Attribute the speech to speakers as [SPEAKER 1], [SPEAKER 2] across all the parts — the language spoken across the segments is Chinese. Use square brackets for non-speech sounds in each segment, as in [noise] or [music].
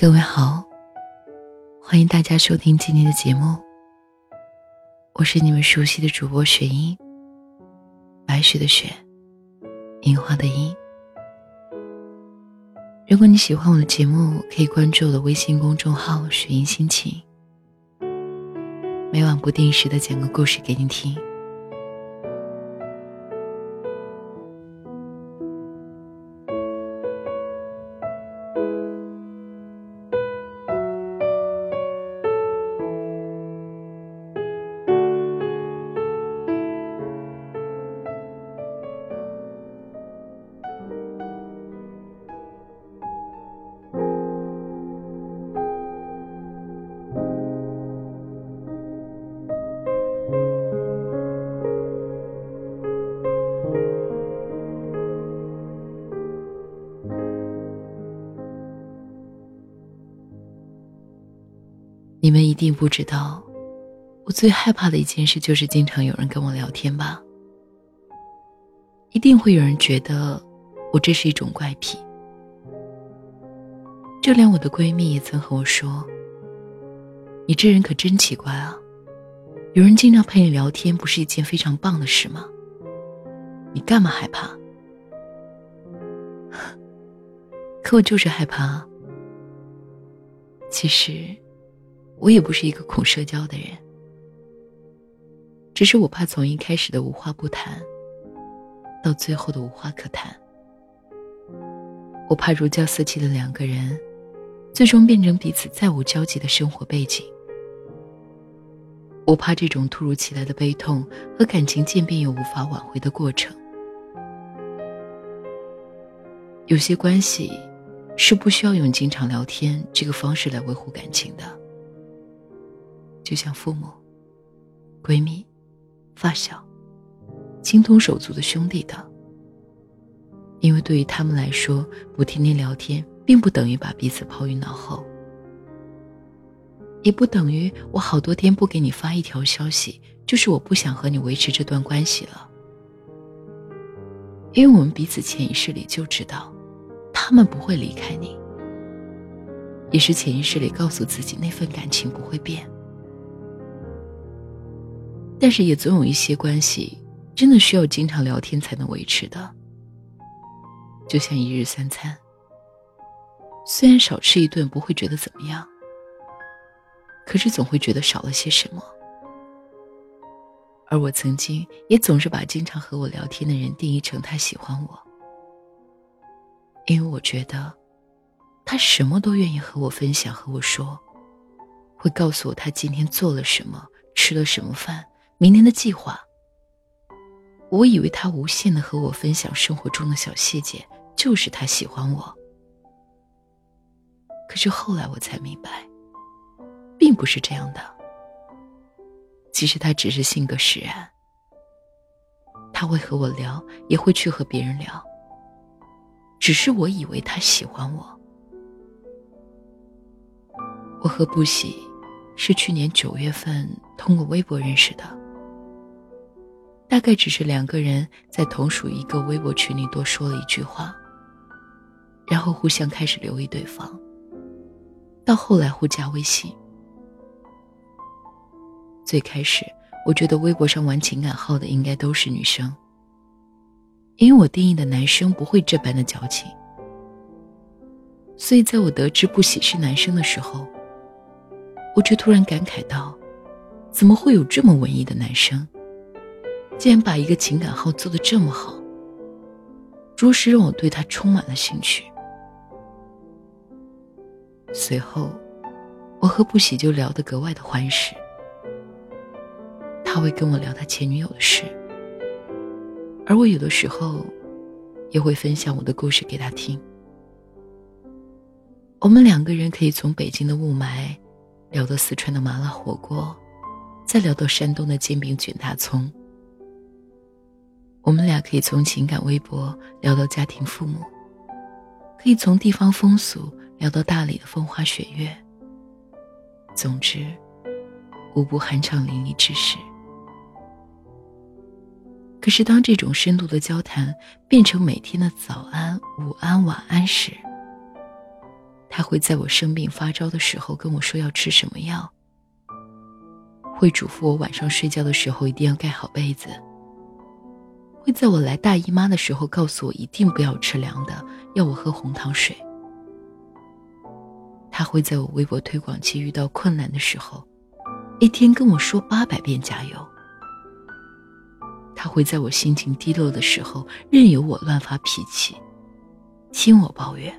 [SPEAKER 1] 各位好，欢迎大家收听今天的节目。我是你们熟悉的主播雪英，白雪的雪，樱花的樱。如果你喜欢我的节目，可以关注我的微信公众号“雪英心情”，每晚不定时的讲个故事给你听。定不知道，我最害怕的一件事就是经常有人跟我聊天吧。一定会有人觉得我这是一种怪癖，就连我的闺蜜也曾和我说：“你这人可真奇怪啊，有人经常陪你聊天，不是一件非常棒的事吗？你干嘛害怕？” [laughs] 可我就是害怕。其实。我也不是一个恐社交的人，只是我怕从一开始的无话不谈，到最后的无话可谈。我怕如胶似漆的两个人，最终变成彼此再无交集的生活背景。我怕这种突如其来的悲痛和感情渐变又无法挽回的过程。有些关系，是不需要用经常聊天这个方式来维护感情的。就像父母、闺蜜、发小、情同手足的兄弟等，因为对于他们来说，不天天聊天，并不等于把彼此抛于脑后，也不等于我好多天不给你发一条消息，就是我不想和你维持这段关系了。因为我们彼此潜意识里就知道，他们不会离开你，也是潜意识里告诉自己那份感情不会变。但是也总有一些关系，真的需要经常聊天才能维持的。就像一日三餐，虽然少吃一顿不会觉得怎么样，可是总会觉得少了些什么。而我曾经也总是把经常和我聊天的人定义成他喜欢我，因为我觉得，他什么都愿意和我分享，和我说，会告诉我他今天做了什么，吃了什么饭。明年的计划，我以为他无限的和我分享生活中的小细节，就是他喜欢我。可是后来我才明白，并不是这样的。其实他只是性格使然，他会和我聊，也会去和别人聊。只是我以为他喜欢我。我和不喜是去年九月份通过微博认识的。大概只是两个人在同属一个微博群里多说了一句话，然后互相开始留意对方。到后来互加微信。最开始我觉得微博上玩情感号的应该都是女生，因为我定义的男生不会这般的矫情。所以在我得知不喜是男生的时候，我却突然感慨道：怎么会有这么文艺的男生？竟然把一个情感号做得这么好，着实让我对他充满了兴趣。随后，我和不喜就聊得格外的欢实。他会跟我聊他前女友的事，而我有的时候也会分享我的故事给他听。我们两个人可以从北京的雾霾聊到四川的麻辣火锅，再聊到山东的煎饼卷大葱。我们俩可以从情感微博聊到家庭父母，可以从地方风俗聊到大理的风花雪月。总之，无不酣畅淋漓之事。可是，当这种深度的交谈变成每天的早安、午安、晚安时，他会在我生病发烧的时候跟我说要吃什么药，会嘱咐我晚上睡觉的时候一定要盖好被子，会在我来大姨妈的时候告诉我一定不要吃凉的，要我喝红糖水。他会在我微博推广期遇到困难的时候，一天跟我说八百遍加油。他会在我心情低落的时候任由我乱发脾气，听我抱怨。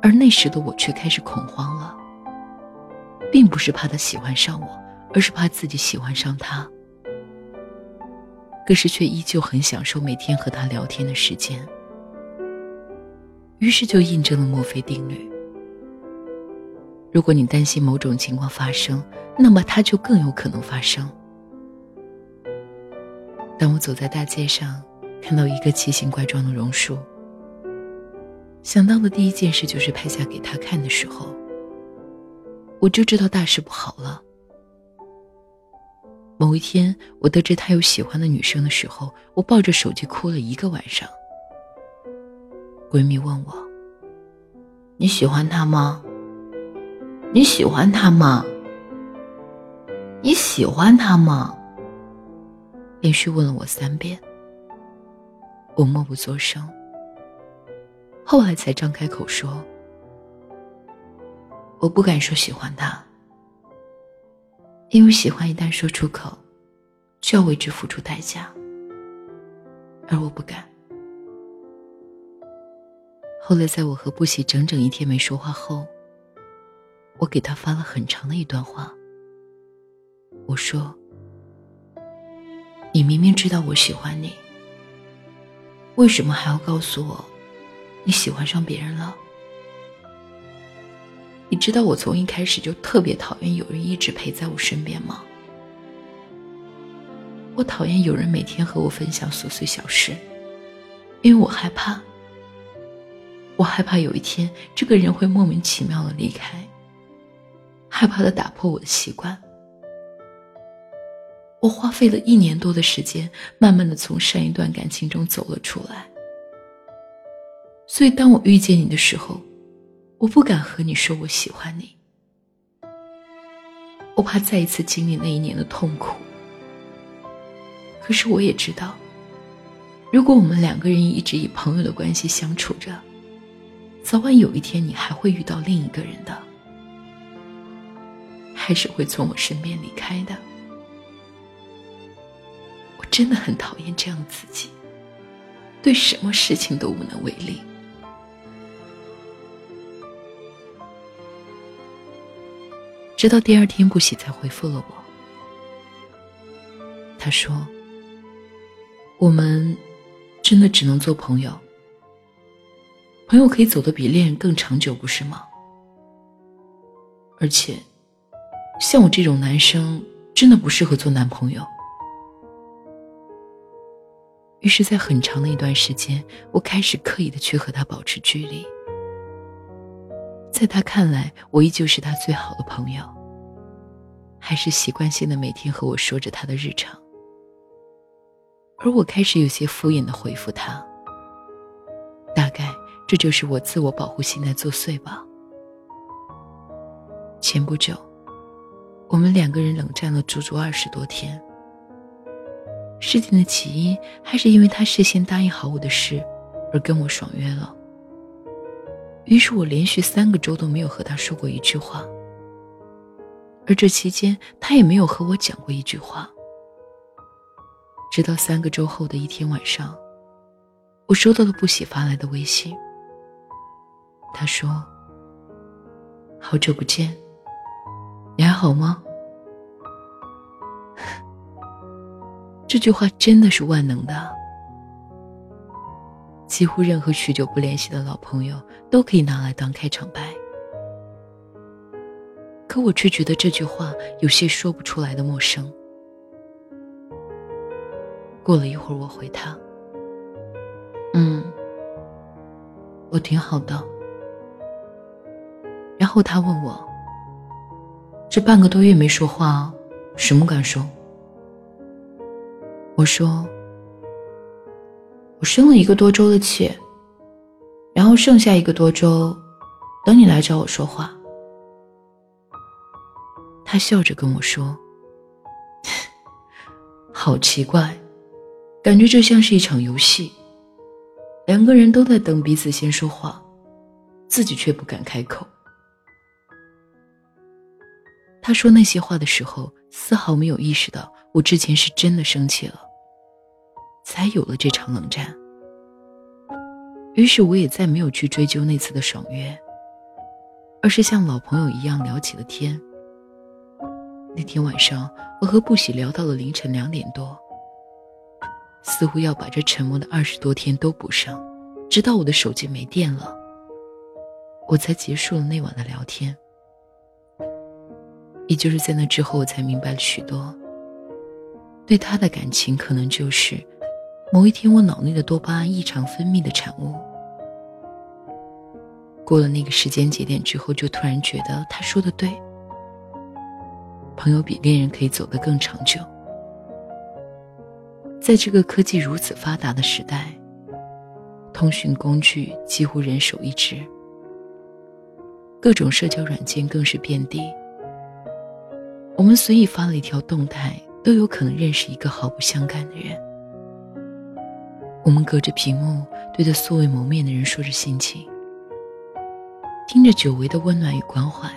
[SPEAKER 1] 而那时的我却开始恐慌了，并不是怕他喜欢上我，而是怕自己喜欢上他。可是却依旧很享受每天和他聊天的时间。于是就印证了墨菲定律：如果你担心某种情况发生，那么它就更有可能发生。当我走在大街上，看到一个奇形怪状的榕树。想到的第一件事就是拍下给他看的时候，我就知道大事不好了。某一天，我得知他有喜欢的女生的时候，我抱着手机哭了一个晚上。闺蜜问我：“你喜欢他吗？你喜欢他吗？你喜欢他吗？”连续问了我三遍，我默不作声。后来才张开口说：“我不敢说喜欢他，因为喜欢一旦说出口，就要为之付出代价，而我不敢。”后来，在我和不喜整整一天没说话后，我给他发了很长的一段话。我说：“你明明知道我喜欢你，为什么还要告诉我？”你喜欢上别人了？你知道我从一开始就特别讨厌有人一直陪在我身边吗？我讨厌有人每天和我分享琐碎小事，因为我害怕。我害怕有一天这个人会莫名其妙的离开，害怕他打破我的习惯。我花费了一年多的时间，慢慢的从上一段感情中走了出来。所以，当我遇见你的时候，我不敢和你说我喜欢你，我怕再一次经历那一年的痛苦。可是，我也知道，如果我们两个人一直以朋友的关系相处着，早晚有一天你还会遇到另一个人的，还是会从我身边离开的。我真的很讨厌这样自己，对什么事情都无能为力。直到第二天，不喜才回复了我。他说：“我们真的只能做朋友，朋友可以走得比恋人更长久，不是吗？而且，像我这种男生，真的不适合做男朋友。”于是，在很长的一段时间，我开始刻意的去和他保持距离。在他看来，我依旧是他最好的朋友，还是习惯性的每天和我说着他的日常。而我开始有些敷衍的回复他，大概这就是我自我保护心在作祟吧。前不久，我们两个人冷战了足足二十多天。事情的起因还是因为他事先答应好我的事，而跟我爽约了。于是我连续三个周都没有和他说过一句话，而这期间他也没有和我讲过一句话。直到三个周后的一天晚上，我收到了不喜发来的微信。他说：“好久不见，你还好吗？” [laughs] 这句话真的是万能的。几乎任何许久不联系的老朋友都可以拿来当开场白，可我却觉得这句话有些说不出来的陌生。过了一会儿，我回他：“嗯，我挺好的。”然后他问我：“这半个多月没说话，什么感受？”我说。我生了一个多周的气，然后剩下一个多周，等你来找我说话。笑着跟我说：“好奇怪，感觉这像是一场游戏。两个人都在等彼此先说话，自己却不敢开口。”他说那些话的时候，丝毫没有意识到我之前是真的生气了，才有了这场冷战。于是我也再没有去追究那次的爽约，而是像老朋友一样聊起了天。那天晚上，我和不喜聊到了凌晨两点多，似乎要把这沉默的二十多天都补上，直到我的手机没电了，我才结束了那晚的聊天。也就是在那之后，我才明白了许多。对他的感情，可能就是某一天我脑内的多巴胺异常分泌的产物。过了那个时间节点之后，就突然觉得他说的对。朋友比恋人可以走得更长久。在这个科技如此发达的时代，通讯工具几乎人手一只，各种社交软件更是遍地。我们随意发了一条动态，都有可能认识一个毫不相干的人。我们隔着屏幕对着素未谋面的人说着心情，听着久违的温暖与关怀，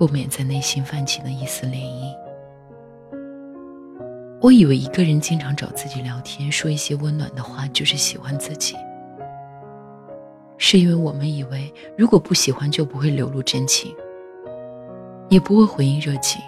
[SPEAKER 1] 不免在内心泛起了一丝涟漪。我以为一个人经常找自己聊天，说一些温暖的话，就是喜欢自己，是因为我们以为如果不喜欢，就不会流露真情。也不会回应热情，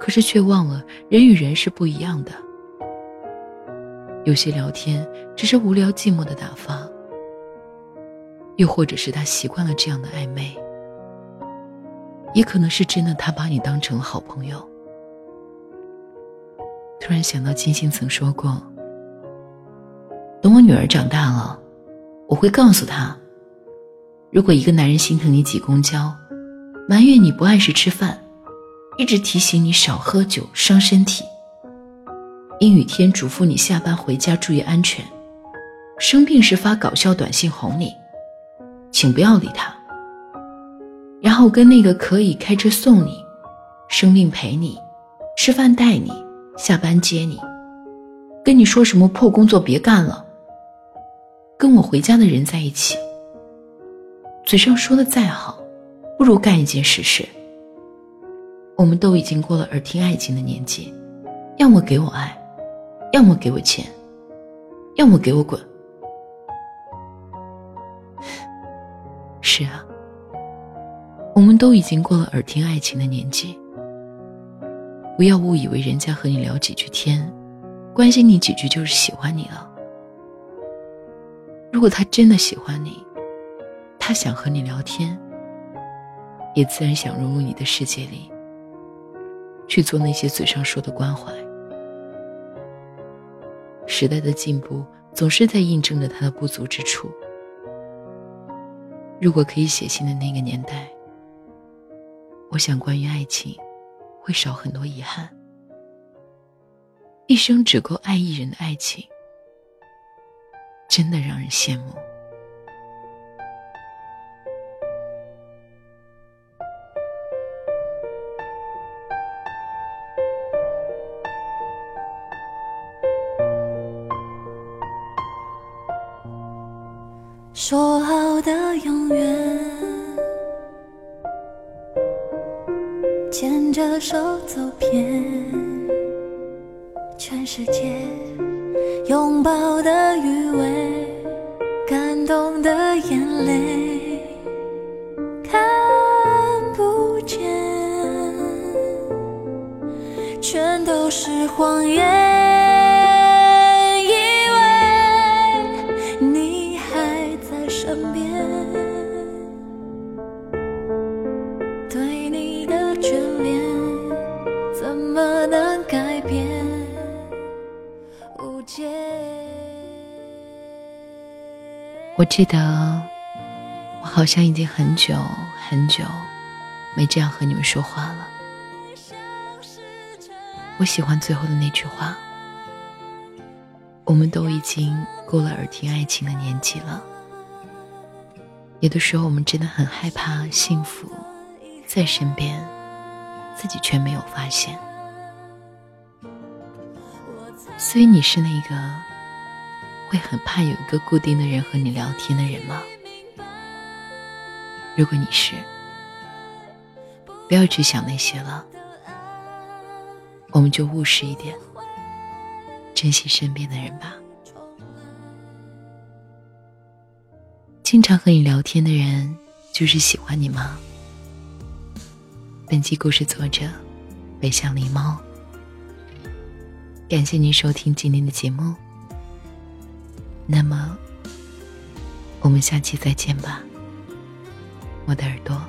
[SPEAKER 1] 可是却忘了人与人是不一样的。有些聊天只是无聊寂寞的打发，又或者是他习惯了这样的暧昧，也可能是真的他把你当成了好朋友。突然想到金星曾说过：“等我女儿长大了，我会告诉她，如果一个男人心疼你挤公交。”埋怨你不按时吃饭，一直提醒你少喝酒伤身体。阴雨天嘱咐你下班回家注意安全，生病时发搞笑短信哄你，请不要理他。然后跟那个可以开车送你、生病陪你、吃饭带你、下班接你、跟你说什么破工作别干了、跟我回家的人在一起，嘴上说的再好。不如干一件实事。我们都已经过了耳听爱情的年纪，要么给我爱，要么给我钱，要么给我滚。[sighs] 是啊，我们都已经过了耳听爱情的年纪。不要误以为人家和你聊几句天，关心你几句就是喜欢你了。如果他真的喜欢你，他想和你聊天。也自然想融入你的世界里，去做那些嘴上说的关怀。时代的进步总是在印证着他的不足之处。如果可以写信的那个年代，我想关于爱情，会少很多遗憾。一生只够爱一人的爱情，真的让人羡慕。
[SPEAKER 2] 说好的永远，的手走遍全世界，拥抱的余味，感动的眼泪，看不见，全都是谎言。
[SPEAKER 1] 我记得，我好像已经很久很久没这样和你们说话了。我喜欢最后的那句话：“我们都已经过了耳听爱情的年纪了。”
[SPEAKER 2] 有的时候我们真的很害怕幸福在身边，自己却没有发现。所以你是那个会很怕有一个固定的人和你聊天的人吗？如果你是，不要去想那些了，我们就务实一点，珍惜身边的人吧。经常和你聊天的人，就是喜欢你吗？本期故事作者：北向狸猫。感谢您收听今天的节目。那么，我们下期再见吧，我的耳朵。